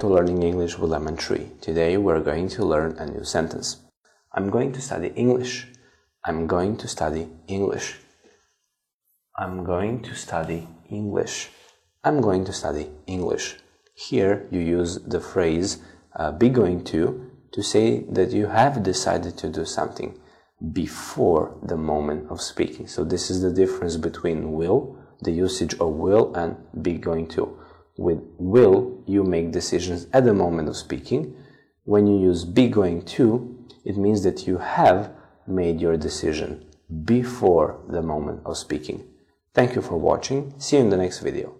To learning English with Lemon Tree. Today we're going to learn a new sentence. I'm going to study English. I'm going to study English. I'm going to study English. I'm going to study English. Here you use the phrase uh, be going to to say that you have decided to do something before the moment of speaking. So this is the difference between will, the usage of will, and be going to. With will, you make decisions at the moment of speaking. When you use be going to, it means that you have made your decision before the moment of speaking. Thank you for watching. See you in the next video.